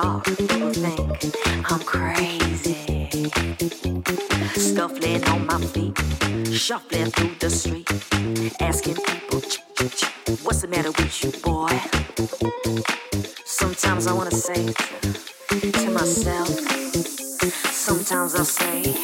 People think I'm crazy. Scuffling on my feet, shuffling through the street, asking people, what's the matter with you, boy? Sometimes I wanna say to myself, sometimes I say,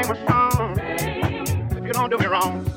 If you don't do me wrong.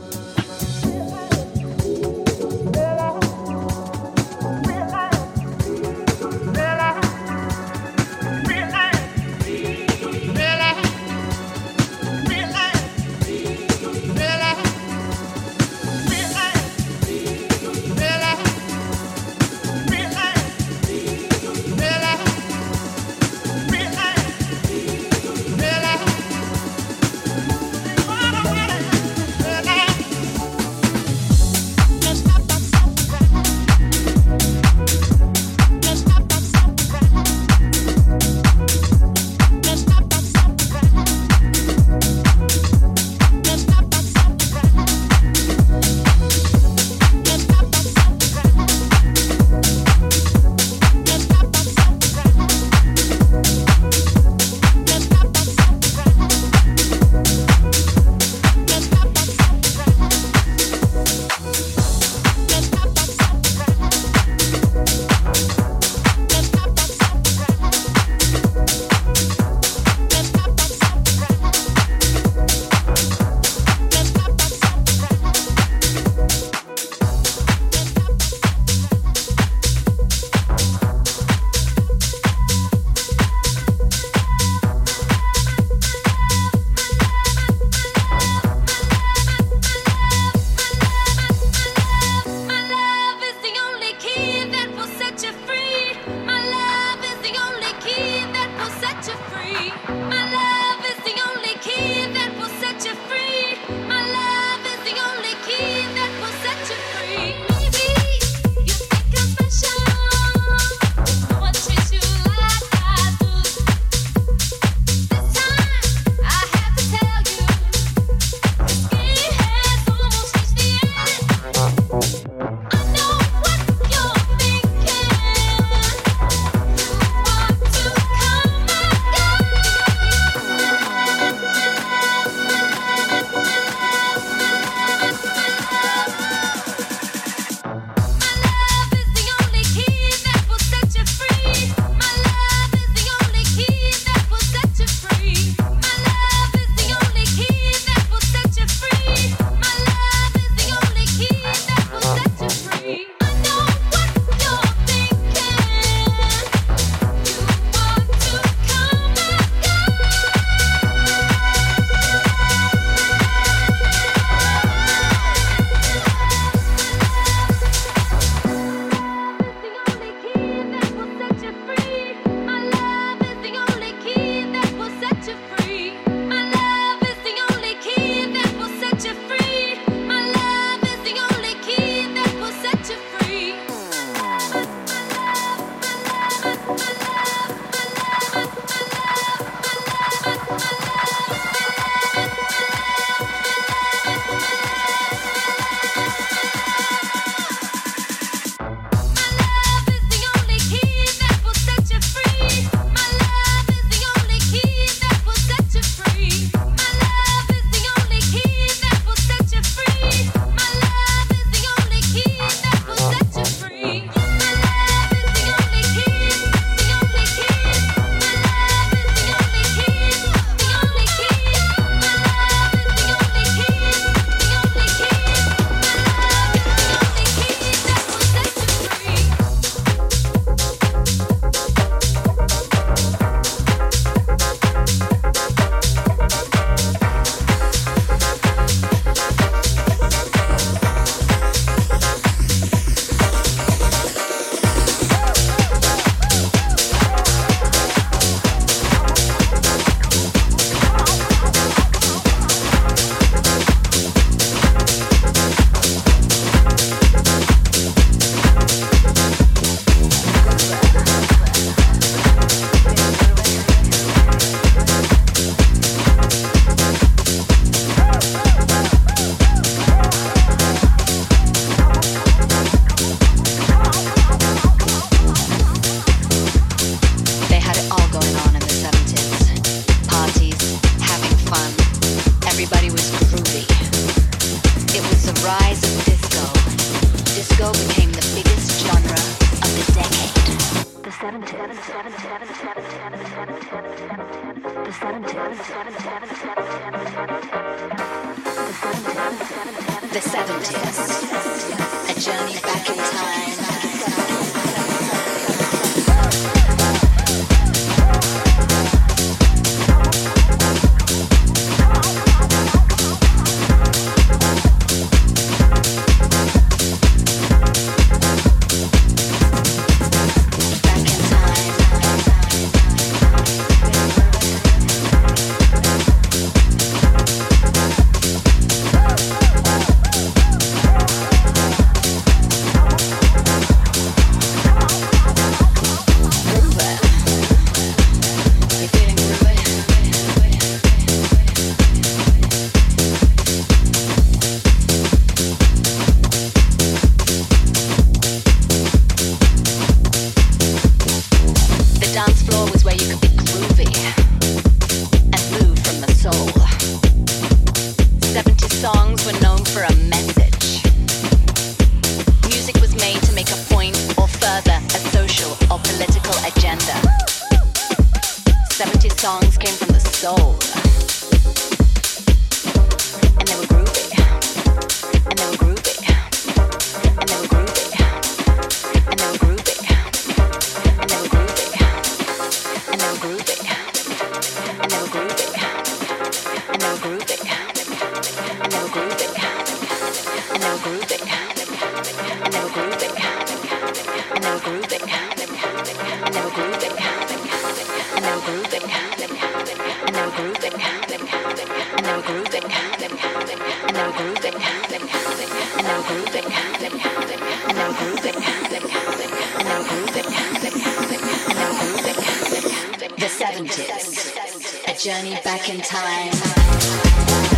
Scientist. A journey back in time.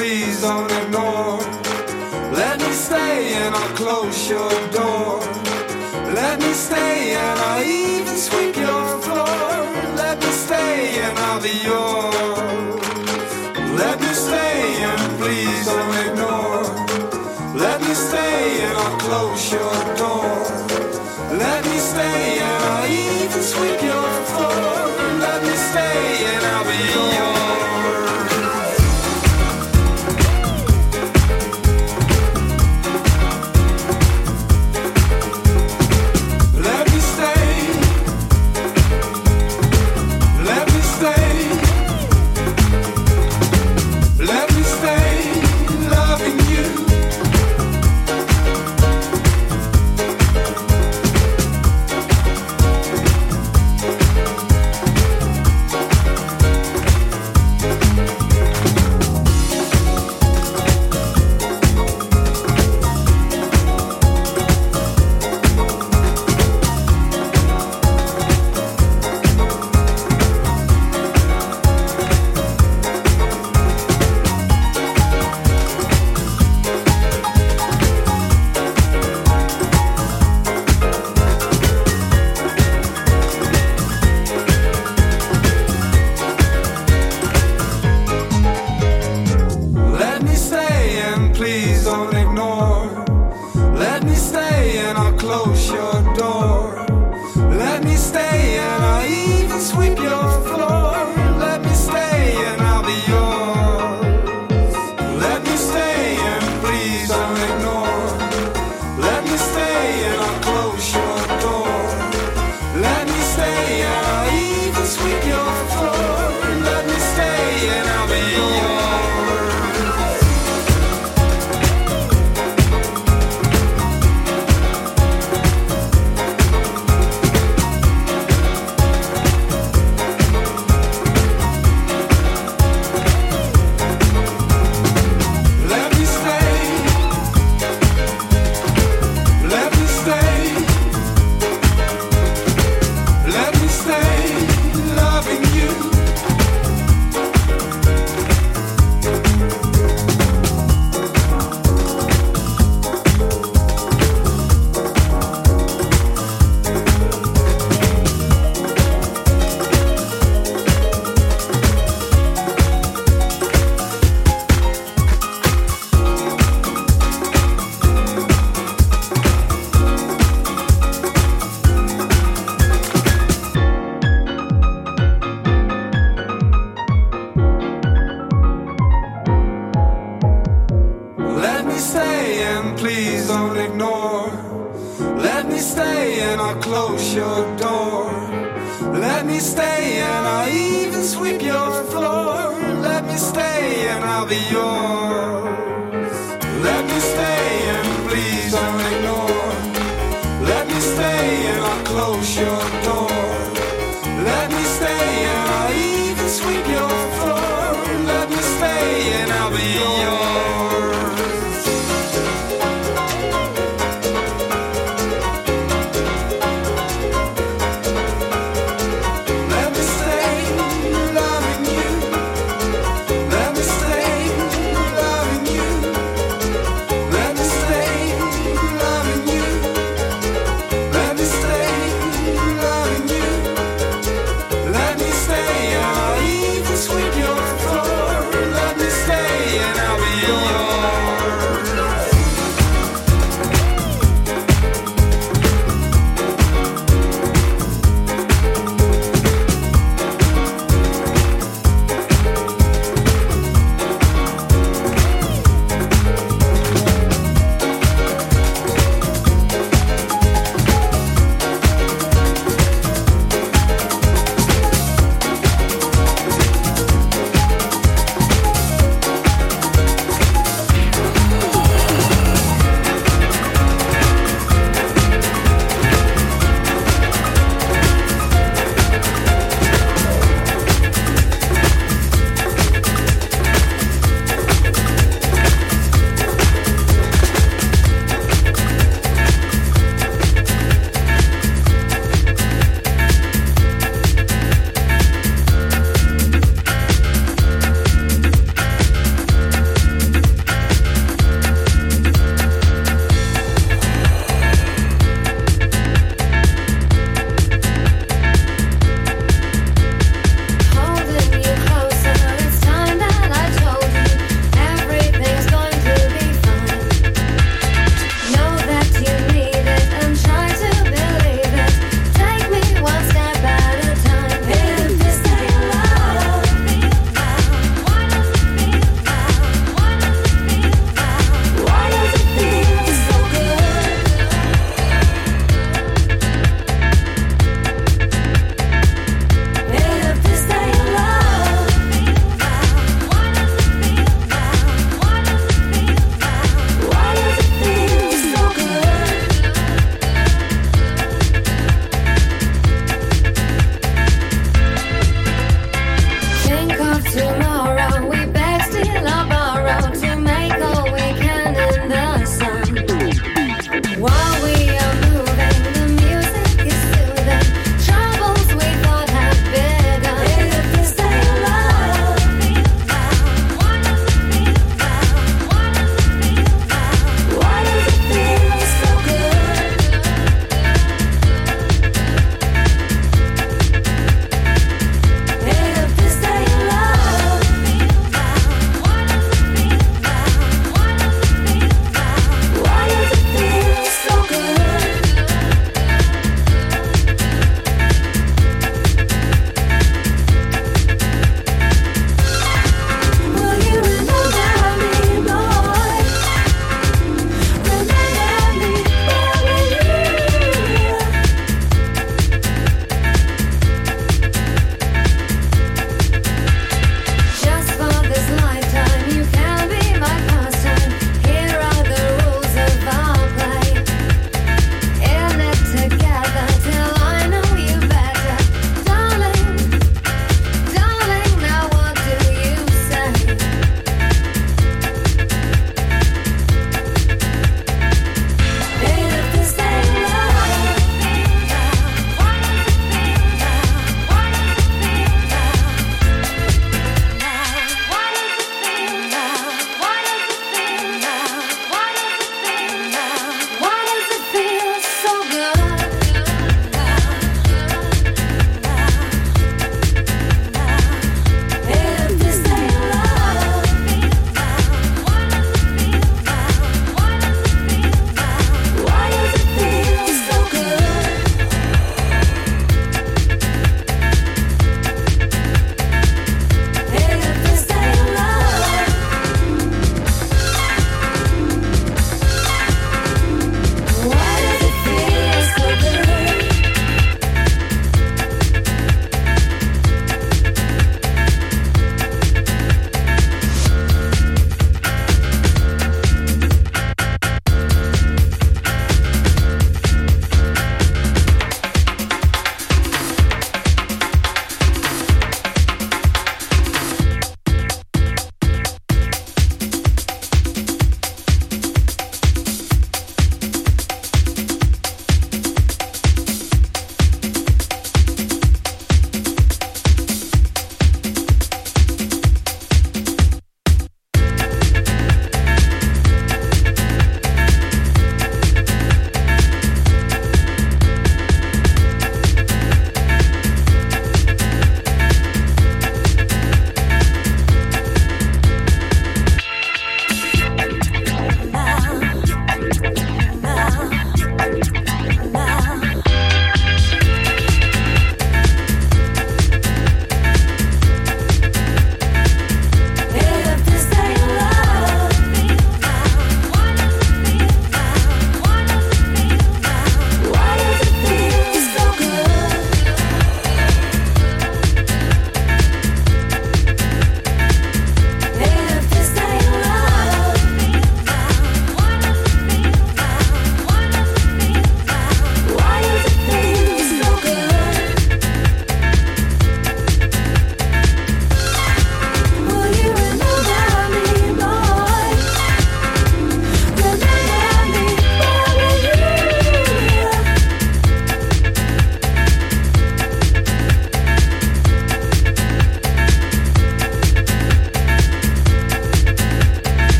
please don't ignore. Let me stay and I'll close your door. Let me stay and I'll even sweep.